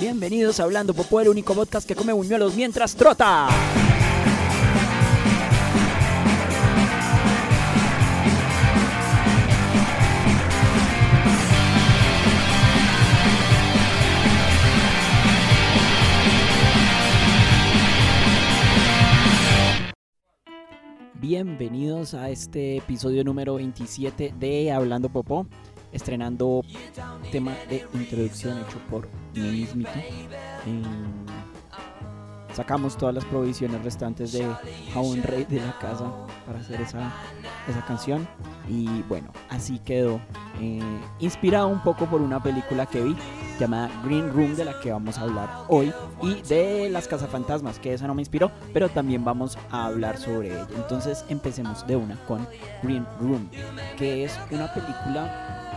Bienvenidos a Hablando Popó, el único podcast que come buñuelos mientras trota. Bienvenidos a este episodio número 27 de Hablando Popó, estrenando tema de introducción hecho por mí mismito. Eh, sacamos todas las provisiones restantes de Jabón Rey de la casa para hacer esa, esa canción y bueno, así quedó. Eh, inspirado un poco por una película que vi llamada Green Room de la que vamos a hablar hoy y de las cazafantasmas que esa no me inspiró pero también vamos a hablar sobre ella entonces empecemos de una con Green Room que es una película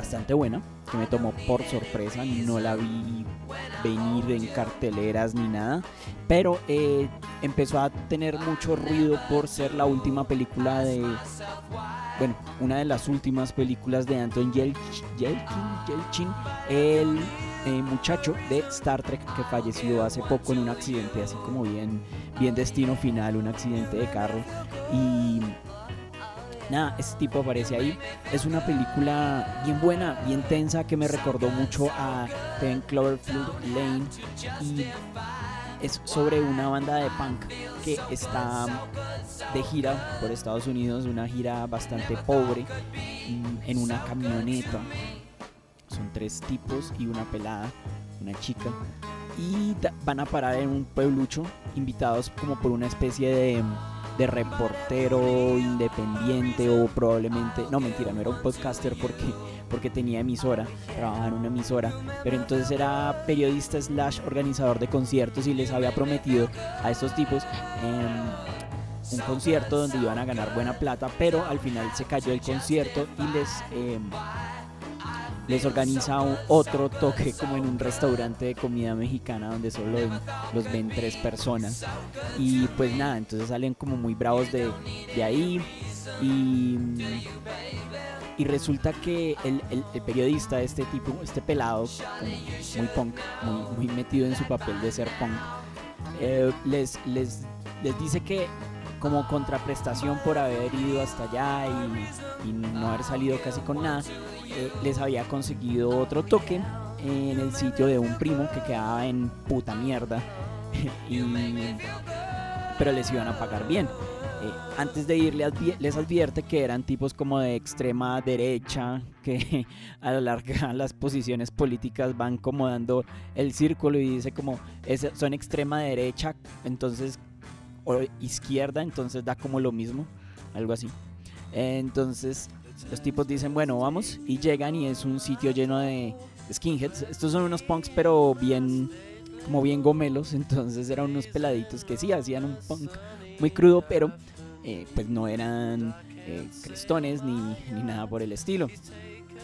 bastante buena que me tomó por sorpresa no la vi venir en carteleras ni nada pero eh, empezó a tener mucho ruido por ser la última película de bueno, una de las últimas películas de Anton Yelchin, Yelchin el eh, muchacho de Star Trek que falleció hace poco en un accidente, así como bien, bien destino final, un accidente de carro. Y nada, este tipo aparece ahí. Es una película bien buena, bien tensa, que me recordó mucho a Ten Cloverfield Lane. Y es sobre una banda de punk que está de gira por Estados Unidos, una gira bastante pobre, en una camioneta. Son tres tipos y una pelada, una chica. Y van a parar en un pueblucho, invitados como por una especie de, de reportero independiente o probablemente, no mentira, no era un podcaster porque porque tenía emisora, trabajaba en una emisora, pero entonces era periodista slash organizador de conciertos y les había prometido a estos tipos em, un concierto donde iban a ganar buena plata, pero al final se cayó el concierto y les... Em, les organiza otro toque como en un restaurante de comida mexicana donde solo los ven tres personas. Y pues nada, entonces salen como muy bravos de, de ahí. Y y resulta que el, el, periodista, este tipo, este pelado, muy punk, muy, metido en su papel de ser punk, eh, les, les, les dice que como contraprestación por haber ido hasta allá y, no haber salido casi con nada, eh, les había conseguido otro token en el sitio de un primo que quedaba en puta mierda. y, pero les iban a pagar bien. Eh, antes de ir les advierte que eran tipos como de extrema derecha, que a lo largo las posiciones políticas van como dando el círculo y dice como son extrema derecha, entonces o izquierda, entonces da como lo mismo, algo así. Entonces los tipos dicen, bueno, vamos y llegan y es un sitio lleno de skinheads. Estos son unos punks pero bien como bien gomelos, entonces eran unos peladitos que sí hacían un punk muy crudo, pero eh, pues no eran eh, crestones ni, ni, nada por el estilo.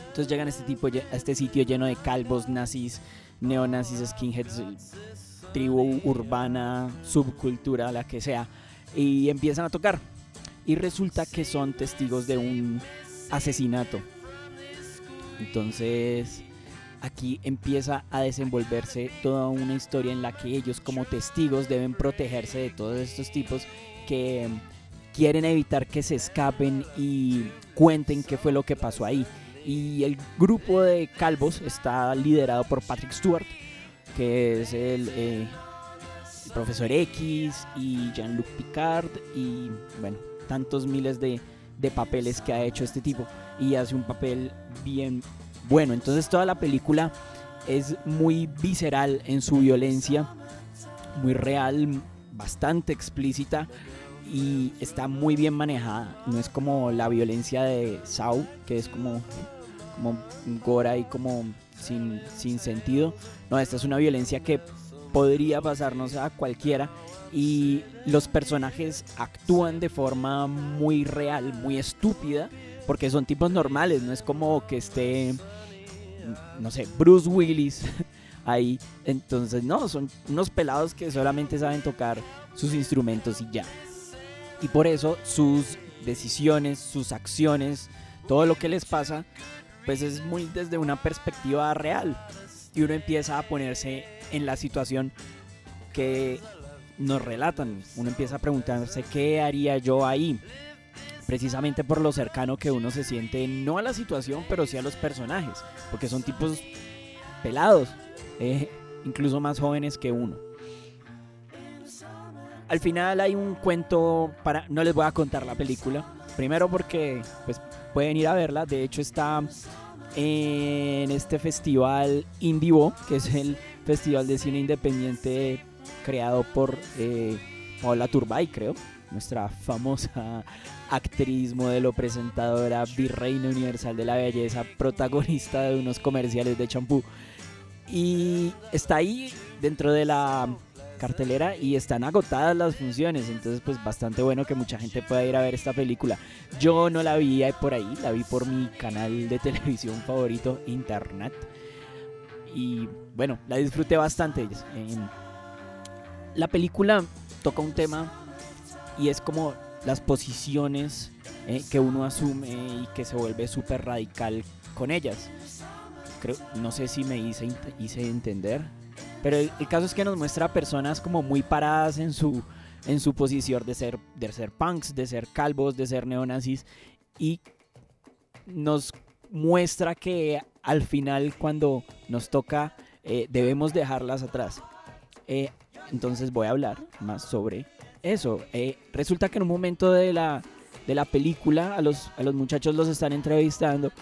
Entonces llegan a este, tipo, a este sitio lleno de calvos, nazis, neonazis, skinheads, tribu urbana, subcultura, la que sea, y empiezan a tocar. Y resulta que son testigos de un asesinato. Entonces aquí empieza a desenvolverse toda una historia en la que ellos como testigos deben protegerse de todos estos tipos que quieren evitar que se escapen y cuenten qué fue lo que pasó ahí. Y el grupo de calvos está liderado por Patrick Stewart, que es el, eh, profesor X y Jean-Luc Picard y bueno, tantos miles de, de papeles que ha hecho este tipo y hace un papel bien bueno. Entonces toda la película es muy visceral en su violencia, muy real, bastante explícita y está muy bien manejada. No es como la violencia de Saw, que es como, como gora y como sin, sin sentido. No, esta es una violencia que podría pasarnos a cualquiera y los personajes actúan de forma muy real, muy estúpida, porque son tipos normales, no es como que esté, no sé, Bruce Willis ahí. Entonces, no, son unos pelados que solamente saben tocar sus instrumentos y ya. Y por eso sus decisiones, sus acciones, todo lo que les pasa, pues es muy desde una perspectiva real. y uno empieza a ponerse en la situación que nos relatan. Uno empieza a preguntarse qué haría yo ahí. Precisamente por lo cercano que uno se siente, no a la situación, pero sí a los personajes. Porque son tipos pelados, eh, incluso más jóvenes que uno. Al final hay un cuento para... No les voy a contar la película. Primero porque pues, pueden ir a verla. De hecho está en este festival Indivo, que es el festival de cine independiente creado por eh, Paola Turbay, creo, nuestra famosa actriz, modelo, presentadora, virreina universal de la belleza, protagonista de unos comerciales de champú. Y está ahí dentro de la cartelera y están agotadas las funciones, entonces pues bastante bueno que mucha gente pueda ir a ver esta película. Yo no la vi por ahí, la vi por mi canal de televisión favorito, Internet. Y bueno, la disfruté bastante. La película toca un tema y es como las posiciones eh, que uno asume y que se vuelve súper radical con ellas. Creo, no sé si me hice, hice entender. Pero el, caso es que nos muestra personas como muy paradas en su, en su posición de ser, de ser punks, de ser calvos, de ser neonazis. Y nos muestra que al final cuando nos toca eh, debemos dejarlas atrás. Eh, entonces voy a hablar más sobre eso. Eh, resulta que en un momento de la, de la película a los, a los muchachos los están entrevistando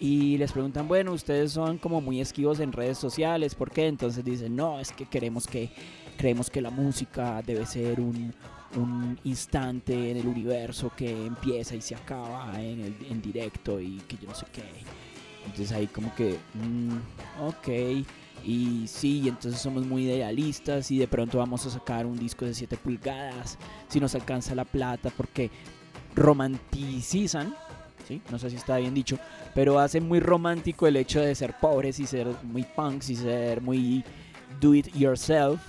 y les preguntan, bueno, ustedes son como muy esquivos en redes sociales, ¿por qué? Entonces dicen, no, es que queremos que, creemos que la música debe ser un, un instante en el universo que empieza y se acaba en, el, en directo y que yo no sé qué. Entonces ahí como que, mm, ok, y sí, entonces somos muy idealistas y de pronto vamos a sacar un disco de 7 pulgadas si nos alcanza la plata porque romanticizan no sé si está bien dicho, pero hace muy romántico el hecho de ser pobres y ser muy punks y ser muy do it yourself.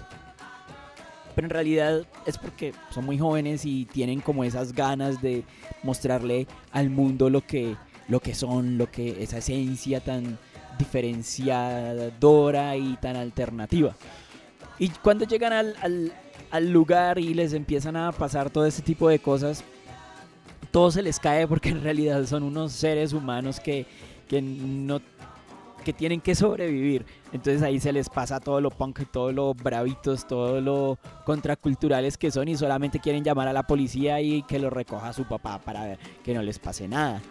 Pero en realidad es porque son muy jóvenes y tienen como esas ganas de mostrarle al mundo lo que, lo que son, lo que esa esencia tan diferenciadora y tan alternativa. Y cuando llegan al, al lugar y les empiezan a pasar todo ese tipo de cosas, todo se les cae porque en realidad son unos seres humanos que, no que tienen que sobrevivir. Entonces ahí se les pasa todo lo punk, todo lo bravitos, todo lo contraculturales que son y solamente quieren llamar a la policía y que lo recoja su papá para que no les pase nada.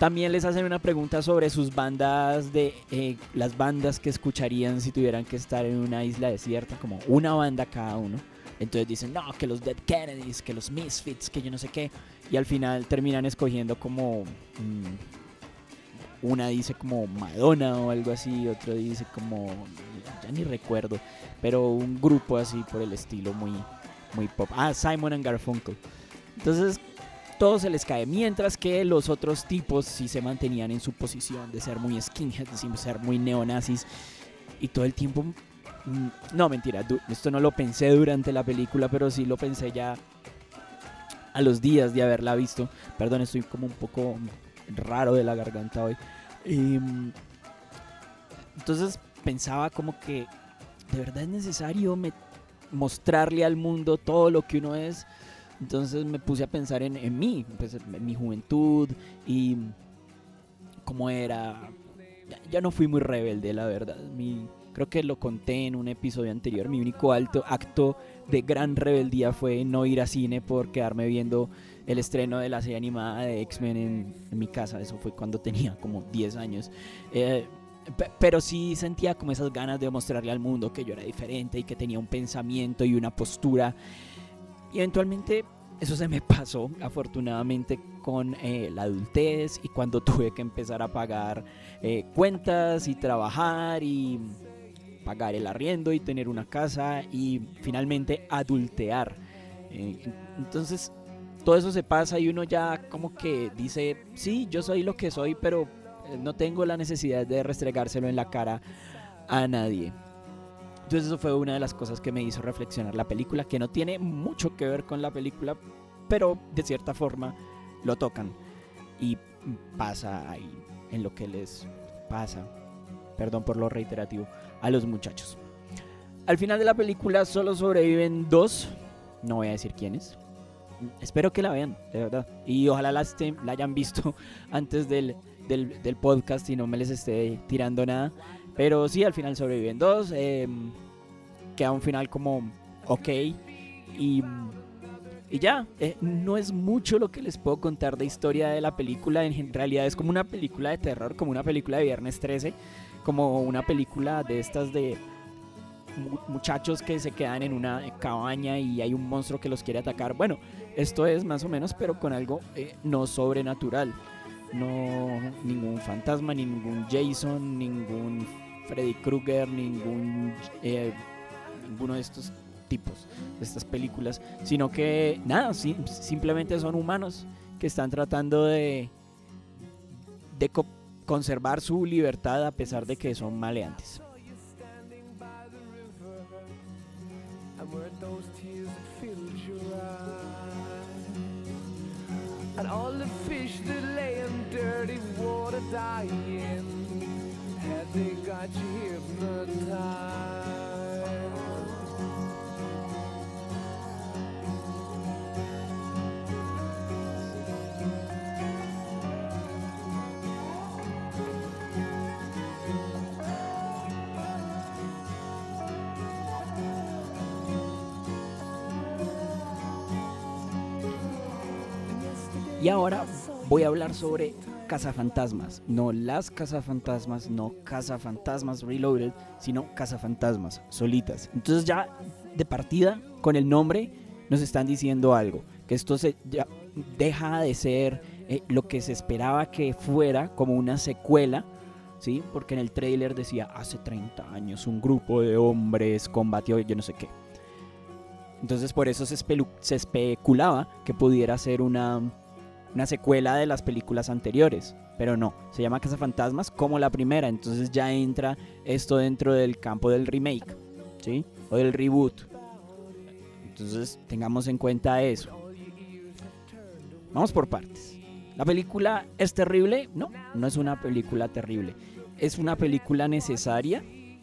También les hacen una pregunta sobre sus bandas de eh, las bandas que escucharían si tuvieran que estar en una isla desierta, como una banda cada uno. Entonces dicen, no, que los Dead Kennedys, que los Misfits, que yo no sé qué. Y al final terminan escogiendo como... Mm, una dice como Madonna o algo así, otro dice como... Ya ni recuerdo. Pero un grupo así por el estilo muy, muy pop. Ah, Simon and Garfunkel. Entonces todo se les cae. Mientras que los otros tipos sí se mantenían en su posición de ser muy skinheads, de ser muy neonazis. Y todo el tiempo Mm, no, mentira, esto no lo pensé durante la película, pero sí lo pensé ya a los días de haberla visto. Perdón, estoy como un poco raro de la garganta hoy. Em, entonces pensaba como que de verdad es necesario mostrarle al mundo todo lo que uno es. Entonces me puse a pensar en, en mí, pues, en mi juventud y cómo era. Ya, no fui muy rebelde, la verdad. Mi, Creo que lo conté en un episodio anterior. Mi único alto acto de gran rebeldía fue no ir a cine por quedarme viendo el estreno de la serie animada de X-Men en, mi casa. Eso fue cuando tenía como 10 años. Eh, pero sí sentía como esas ganas de mostrarle al mundo que yo era diferente y que tenía un pensamiento y una postura. Y eventualmente eso se me pasó, afortunadamente, con eh, la adultez y cuando tuve que empezar a pagar eh, cuentas y trabajar y pagar el arriendo y tener una casa y finalmente adultear. Eh, entonces todo eso se pasa y uno ya como que dice, sí, yo soy lo que soy, pero no tengo la necesidad de restregárselo en la cara a nadie. Entonces eso fue una de las cosas que me hizo reflexionar la película, que no tiene mucho que ver con la película, pero de cierta forma lo tocan y pasa ahí en lo que les pasa. perdón por lo reiterativo, a los muchachos. Al final de la película solo sobreviven dos, no voy a decir quiénes. Espero que la vean, de verdad. Y ojalá la, la hayan visto antes del, del, podcast y no me les esté tirando nada. Pero sí, al final sobreviven dos. Em, queda un final como ok. Y, y ya, eh, no es mucho lo que les puedo contar de historia de la película. En realidad es como una película de terror, como una película de Viernes 13, como una película de estas de muchachos que se quedan en una cabaña y hay un monstruo que los quiere atacar. Bueno, esto es más o menos, pero con algo eh, no sobrenatural. No ningún fantasma, ningún Jason, ningún Freddy Krueger, ningún eh, ninguno de estos tipos, de estas películas, sino que nada, simplemente son humanos que están tratando de, de conservar su libertad a pesar de que son maleantes. And all the fish that lay got you Y ahora voy a hablar sobre cazafantasmas. No las cazafantasmas, no cazafantasmas reloaded, sino cazafantasmas solitas. Entonces ya de partida con el nombre nos están diciendo algo. Que esto se, ya deja de ser eh, lo que se esperaba que fuera como una secuela. ¿Sí? Porque en el trailer decía hace 30 años un grupo de hombres combatió yo no sé qué. Entonces por eso se, se especulaba que pudiera ser una, una secuela de las películas anteriores. Pero no, se llama Casa Fantasmas como la primera. Entonces ya entra esto dentro del campo del remake, ¿sí? O del reboot. Entonces tengamos en cuenta eso. Vamos por partes. ¿La película es terrible? No, no es una película terrible. ¿Es una película necesaria?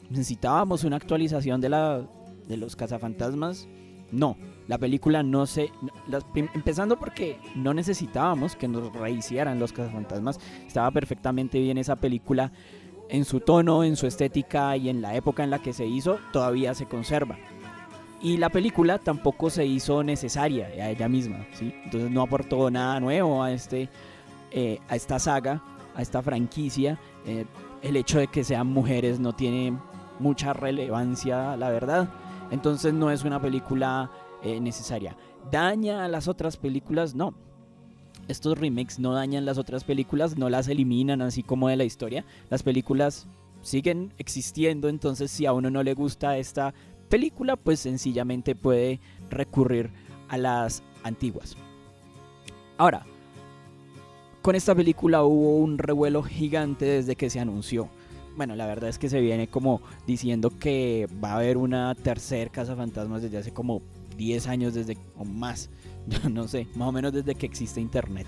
¿Necesitábamos una actualización de, la, de los cazafantasmas? No, la película no se... empezando porque no necesitábamos que nos rehicieran los cazafantasmas. Estaba perfectamente bien esa película en su tono, en su estética y en la época en la que se hizo, todavía se conserva. Y la película tampoco se hizo necesaria a ella misma, ¿sí? Entonces no aportó nada nuevo a, este, eh, a esta saga, a esta franquicia. Eh, el hecho de que sean mujeres no tiene mucha relevancia, la verdad. Entonces no es una película eh, necesaria. ¿Daña a las otras películas? No. Estos remakes no dañan las otras películas, no las eliminan así como de la historia. Las películas siguen existiendo, entonces si a uno no le gusta esta película, pues sencillamente puede recurrir a las antiguas. Ahora, con esta película hubo un revuelo gigante desde que se anunció bueno, la verdad es que se viene como diciendo que va a haber una tercera Casa Fantasmas desde hace como 10 años desde o más, no sé, más o menos desde que existe internet.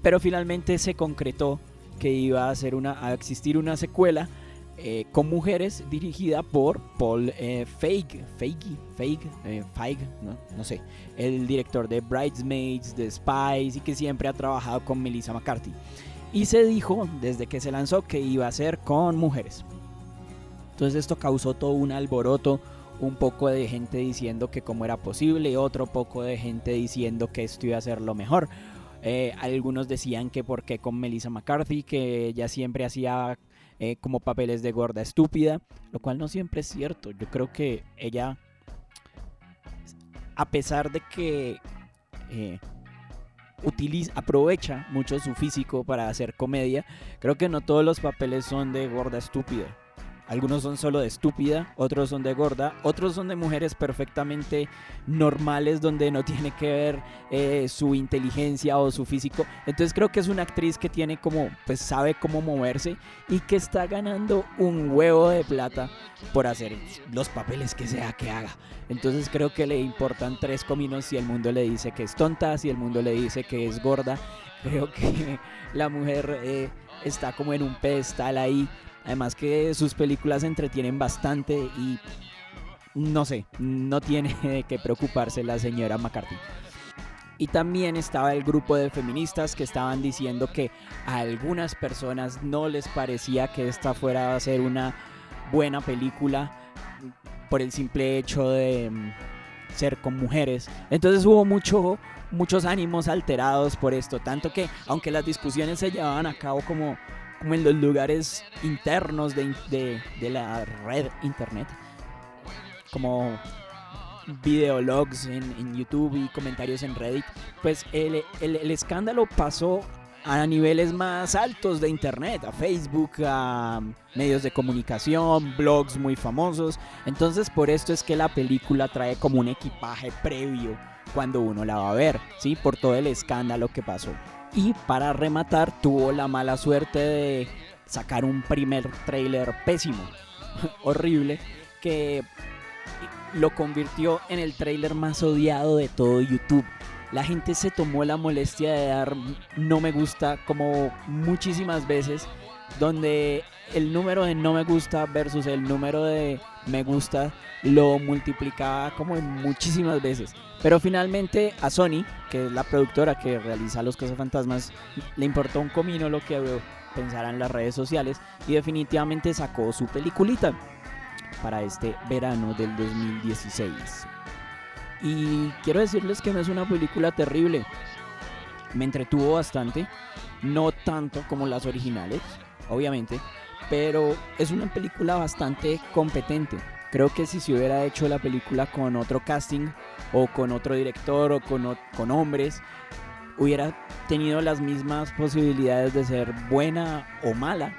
Pero finalmente se concretó que iba a, ser una, a existir una secuela eh, con mujeres dirigida por Paul eh, Feig, Feig, Feig, eh, Feig ¿no? no sé, el director de Bridesmaids, de Spies y que siempre ha trabajado con Melissa McCarthy. Y se dijo desde que se lanzó que iba a ser con mujeres. Entonces esto causó todo un alboroto, un poco de gente diciendo que cómo era posible, otro poco de gente diciendo que esto iba a ser lo mejor. Eh, algunos decían que por qué con Melissa McCarthy, que ella siempre hacía eh, como papeles de gorda estúpida, lo cual no siempre es cierto. Yo creo que ella, a pesar de que eh, utiliza, aprovecha mucho su físico para hacer comedia. Creo que no todos los papeles son de gorda estúpida. Algunos son solo de estúpida, otros son de gorda, otros son de mujeres perfectamente normales donde no tiene que ver eh, su inteligencia o su físico. Entonces creo que es una actriz que tiene como, pues sabe cómo moverse y que está ganando un huevo de plata por hacer los papeles que sea que haga. Entonces creo que le importan tres cominos si el mundo le dice que es tonta, si el mundo le dice que es gorda. Creo que la mujer eh, está como en un pedestal ahí Además que sus películas entretienen bastante y no sé, no tiene que preocuparse la señora McCarthy. Y también estaba el grupo de feministas que estaban diciendo que a algunas personas no les parecía que esta fuera a ser una buena película por el simple hecho de mm, ser con mujeres. Entonces hubo mucho, muchos ánimos alterados por esto, tanto que aunque las discusiones se llevaban a cabo como, como en los lugares internos de, de la red internet, como videologs en, en, YouTube y comentarios en Reddit, pues el, el, escándalo pasó a niveles más altos de Internet, a Facebook, a medios de comunicación, blogs muy famosos. Entonces por esto es que la película trae como un equipaje previo cuando uno la va a ver, ¿sí? Por todo el escándalo que pasó. Y para rematar, tuvo la mala suerte de sacar un primer trailer pésimo, horrible, que lo convirtió en el trailer más odiado de todo YouTube. La gente se tomó la molestia de dar no me gusta como muchísimas veces, donde el número de no me gusta versus el número de me gusta lo multiplicaba como en muchísimas veces. Pero finalmente a Sony, que es la productora que realiza Los Fantasmas, le importó un comino lo que pensaran las redes sociales y definitivamente sacó su peliculita para este verano del 2016. Y quiero decirles que no es una película terrible. Me entretuvo bastante, no tanto como las originales, obviamente, pero es una película bastante competente. Creo que si se hubiera hecho la película con otro casting o con otro director o con, con hombres, hubiera tenido las mismas posibilidades de ser buena o mala.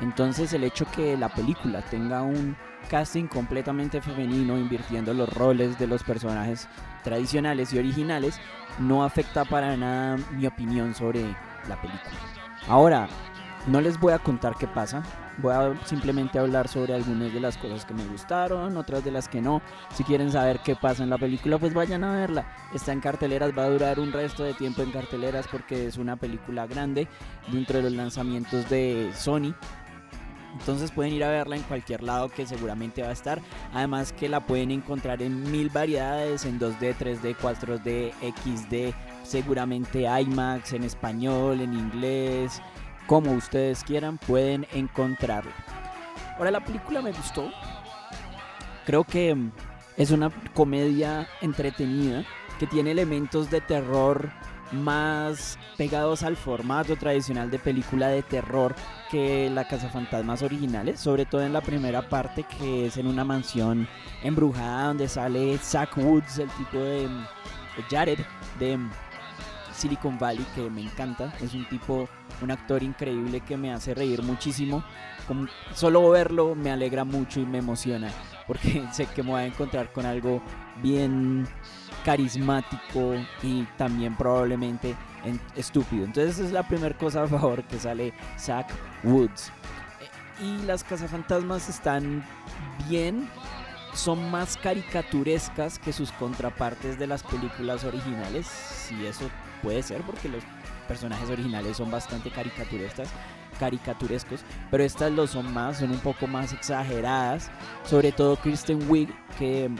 Entonces el hecho que la película tenga un casting completamente femenino, invirtiendo los roles de los personajes tradicionales y originales, no afecta para nada mi opinión sobre la película. Ahora, no les voy a contar qué pasa, voy a simplemente hablar sobre algunas de las cosas que me gustaron, otras de las que no. Si quieren saber qué pasa en la película, pues vayan a verla. Está en carteleras, va a durar un resto de tiempo en carteleras porque es una película grande dentro de los lanzamientos de Sony. Entonces pueden ir a verla en cualquier lado que seguramente va a estar. Además que la pueden encontrar en mil variedades, en 2D, 3D, 4D, XD, seguramente IMAX, en español, en inglés, como ustedes quieran, pueden encontrarla. Ahora la película me gustó. Creo que es una comedia entretenida que tiene elementos de terror más pegados al formato tradicional de película de terror que la Casa Fantasmas originales, sobre todo en la primera parte que es en una mansión embrujada donde sale Zach Woods, el tipo de, Jared de Silicon Valley que me encanta, es un tipo, un actor increíble que me hace reír muchísimo, solo verlo me alegra mucho y me emociona porque sé que me voy a encontrar con algo bien carismático y también probablemente estúpido. Entonces es la primera cosa a favor que sale Zach Woods. Eh, y las cazafantasmas están bien, son más caricaturescas que sus contrapartes de las películas originales, si eso puede ser, porque los personajes originales son bastante caricaturescas, caricaturescos, pero estas lo son más, son un poco más exageradas, sobre todo Kristen Wiig, que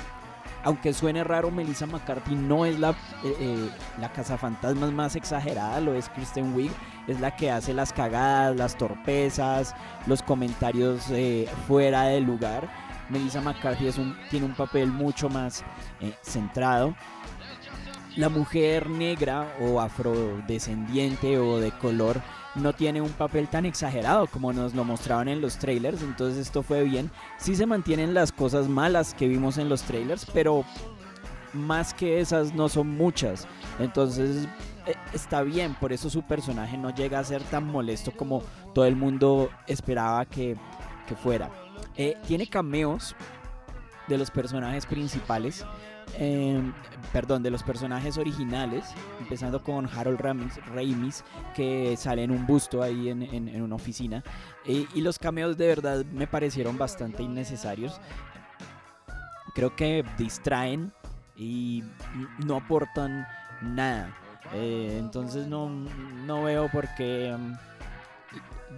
aunque suene raro, Melissa McCarthy no es la, eh, eh, la más exagerada, lo es Kristen Wiig, es la que hace las cagadas, las torpezas, los comentarios eh, fuera de lugar. Melissa McCarthy tiene un papel mucho más centrado. La mujer negra o afrodescendiente o de color no tiene un papel tan exagerado como nos lo mostraban en los trailers, entonces esto fue bien. Sí se mantienen las cosas malas que vimos en los trailers, pero más que esas no son muchas. Entonces eh, está bien, por eso su personaje no llega a ser tan molesto como todo el mundo esperaba que, fuera. Eh, tiene cameos de los personajes principales Em, perdón, de los personajes originales, empezando con Harold Ramis, que sale en un busto ahí en, una oficina. y los cameos de verdad me parecieron bastante innecesarios. Creo que distraen y no aportan nada. Eh, entonces no, no veo por qué em,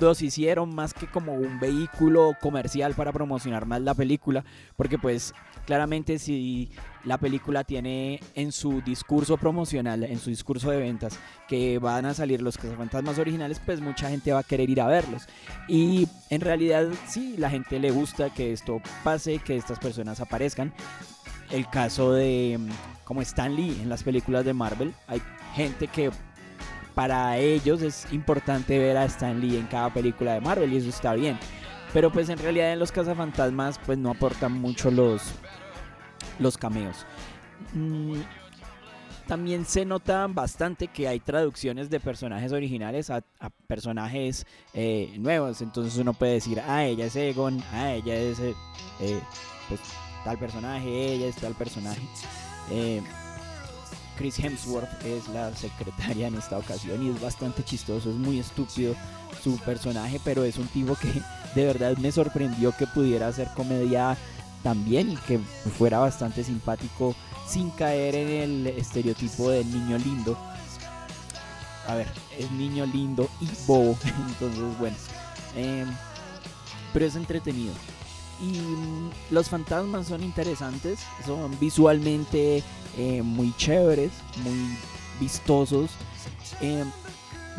los hicieron más que como un vehículo comercial para promocionar más la película, porque pues claramente si la película tiene en su discurso promocional, en su discurso de ventas, que van a salir los cazafantasmas originales, pues mucha gente va a querer ir a verlos. Y en realidad sí, la gente le gusta que esto pase, que estas personas aparezcan. El caso de mm, como Stan Lee en las películas de Marvel, hay gente que para ellos es importante ver a Stan Lee en cada película de Marvel y eso está bien. Pero pues en realidad en los cazafantasmas pues no aportan mucho los, los cameos. Mm, también se nota bastante que hay traducciones de personajes originales a, personajes eh, nuevos. Entonces uno puede decir, ah, ella es Egon, ah, ella es eh, eh, pues, tal personaje, ella es tal personaje. Chris Hemsworth es la secretaria en esta ocasión y es bastante chistoso, es muy estúpido su personaje, pero es un tipo que de verdad me sorprendió que pudiera hacer comedia también y que fuera bastante simpático sin caer en el estereotipo del niño lindo. A ver, es niño lindo y bobo, entonces bueno, em, pero es entretenido. Y los fantasmas son interesantes, son visualmente eh, muy chéveres, muy vistosos. Em,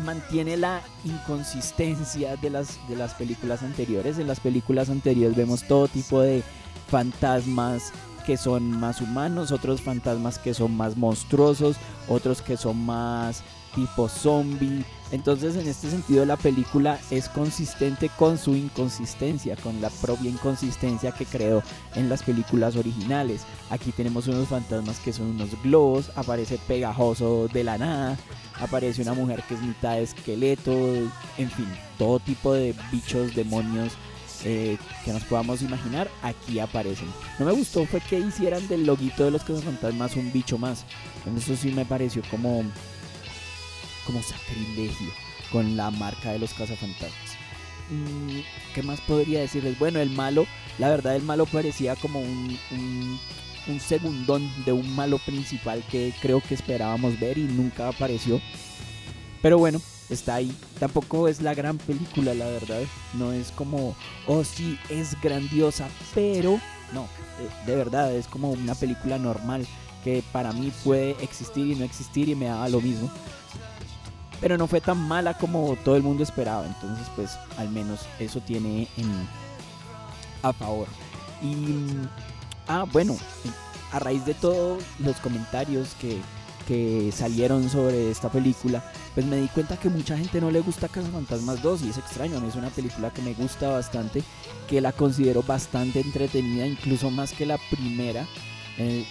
mantiene la inconsistencia de las, de las películas anteriores. En las películas anteriores vemos todo tipo de fantasmas que son más humanos, otros fantasmas que son más monstruosos, otros que son más tipo zombie. Entonces en este sentido la película es consistente con su inconsistencia, con la propia inconsistencia que creó en las películas originales. Aquí tenemos unos fantasmas que son unos globos, aparece pegajoso de la nada, aparece una mujer que es mitad esqueleto, en fin, todo tipo de bichos, demonios eh, que nos podamos imaginar, aquí aparecen. No me gustó fue que hicieran del loguito de los cazafantasmas un bicho más. Eso sí me pareció como, como sacrilegio con la marca de los cazafantasmas. Mm, ¿Qué más podría decirles? Bueno, el malo, la verdad el malo parecía como un, un, un segundón de un malo principal que creo que esperábamos ver y nunca apareció. Pero bueno, está ahí. Tampoco es la gran película, la verdad. No es como, oh sí, es grandiosa, pero no, de, verdad, es como una película normal que para mí puede existir y no existir y me daba lo mismo. Pero no fue tan mala como todo el mundo esperaba, entonces pues al menos eso tiene en, a favor. Y, ah, bueno, a raíz de todos los comentarios que, que salieron sobre esta película, pues me di cuenta que mucha gente no le gusta Fantasmas 2 y es extraño, es una película que me gusta bastante, que la considero bastante entretenida, incluso más que la primera, eh,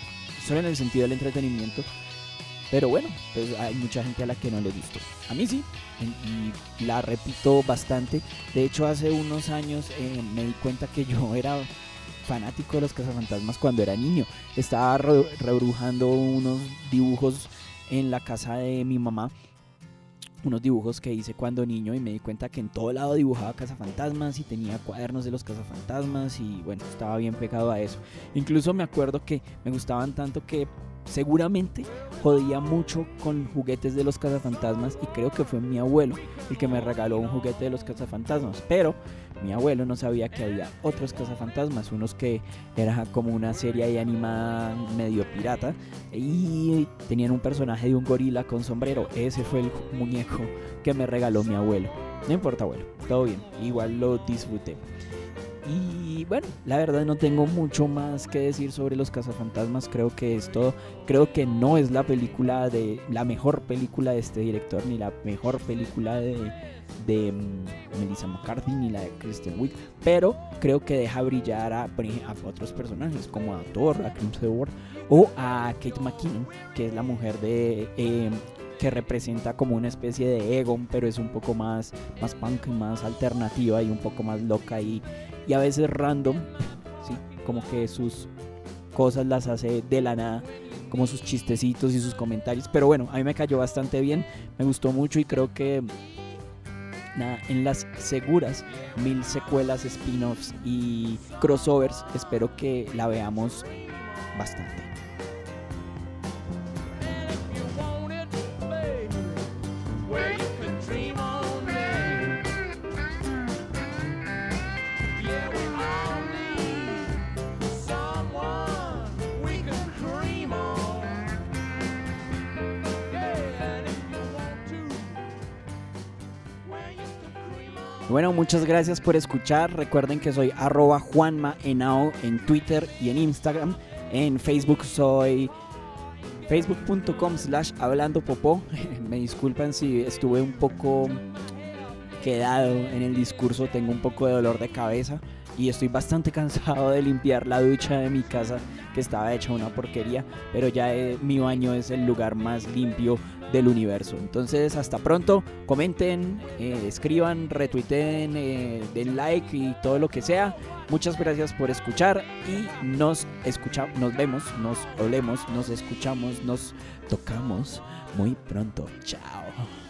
solo en el sentido del entretenimiento. Pero bueno, pues hay mucha gente a la que no le gustó. A mí sí, y la repito bastante. De hecho, hace unos años eh, me di cuenta que yo era fanático de los cazafantasmas cuando era niño. Estaba rebrujando unos dibujos en la casa de mi mamá. Unos dibujos que hice cuando niño y me di cuenta que en todo lado dibujaba cazafantasmas y tenía cuadernos de los cazafantasmas y bueno, estaba bien pegado a eso. Incluso me acuerdo que me gustaban tanto que seguramente jodía mucho con juguetes de los cazafantasmas y creo que fue mi abuelo el que me regaló un juguete de los cazafantasmas. Pero mi abuelo no sabía que había otros cazafantasmas, unos que era como una serie ahí animada medio pirata y tenían un personaje de un gorila con sombrero. Ese fue el muñeco que me regaló mi abuelo. No importa, abuelo, todo bien, igual lo disfruté. Y bueno, la verdad no tengo mucho más que decir sobre los cazafantasmas. Creo que esto, creo que no es la película de la mejor película de este director ni la mejor película de, de mm, Melissa McCarthy ni la de Kristen Wiig, pero creo que deja brillar a, otros personajes como a Thor, a Chris Hemsworth o a Kate McKinnon, que es la mujer de eh, que representa como una especie de Egon, pero es un poco más, más punk, más alternativa y un poco más loca y, y a veces random, ¿sí? como que sus cosas las hace de la nada, como sus chistecitos y sus comentarios. Pero bueno, a mí me cayó bastante bien, me gustó mucho y creo que nada, en las seguras mil secuelas, spin-offs y crossovers, espero que la veamos bastante. Bueno, muchas gracias por escuchar. Recuerden que soy arroba Juanma en Twitter y en Instagram. En Facebook soy facebook.com slash hablando popó. Me disculpan si estuve un poco quedado en el discurso, tengo un poco de dolor de cabeza y estoy bastante cansado de limpiar la ducha de mi casa que estaba hecha una porquería, pero ya eh, mi baño es el lugar más limpio del universo. Entonces, hasta pronto, comenten, eh, escriban, retuiteen, eh, den like y todo lo que sea. Muchas gracias por escuchar y nos escuchamos, nos vemos, nos olemos, nos escuchamos, nos tocamos muy pronto. Chao.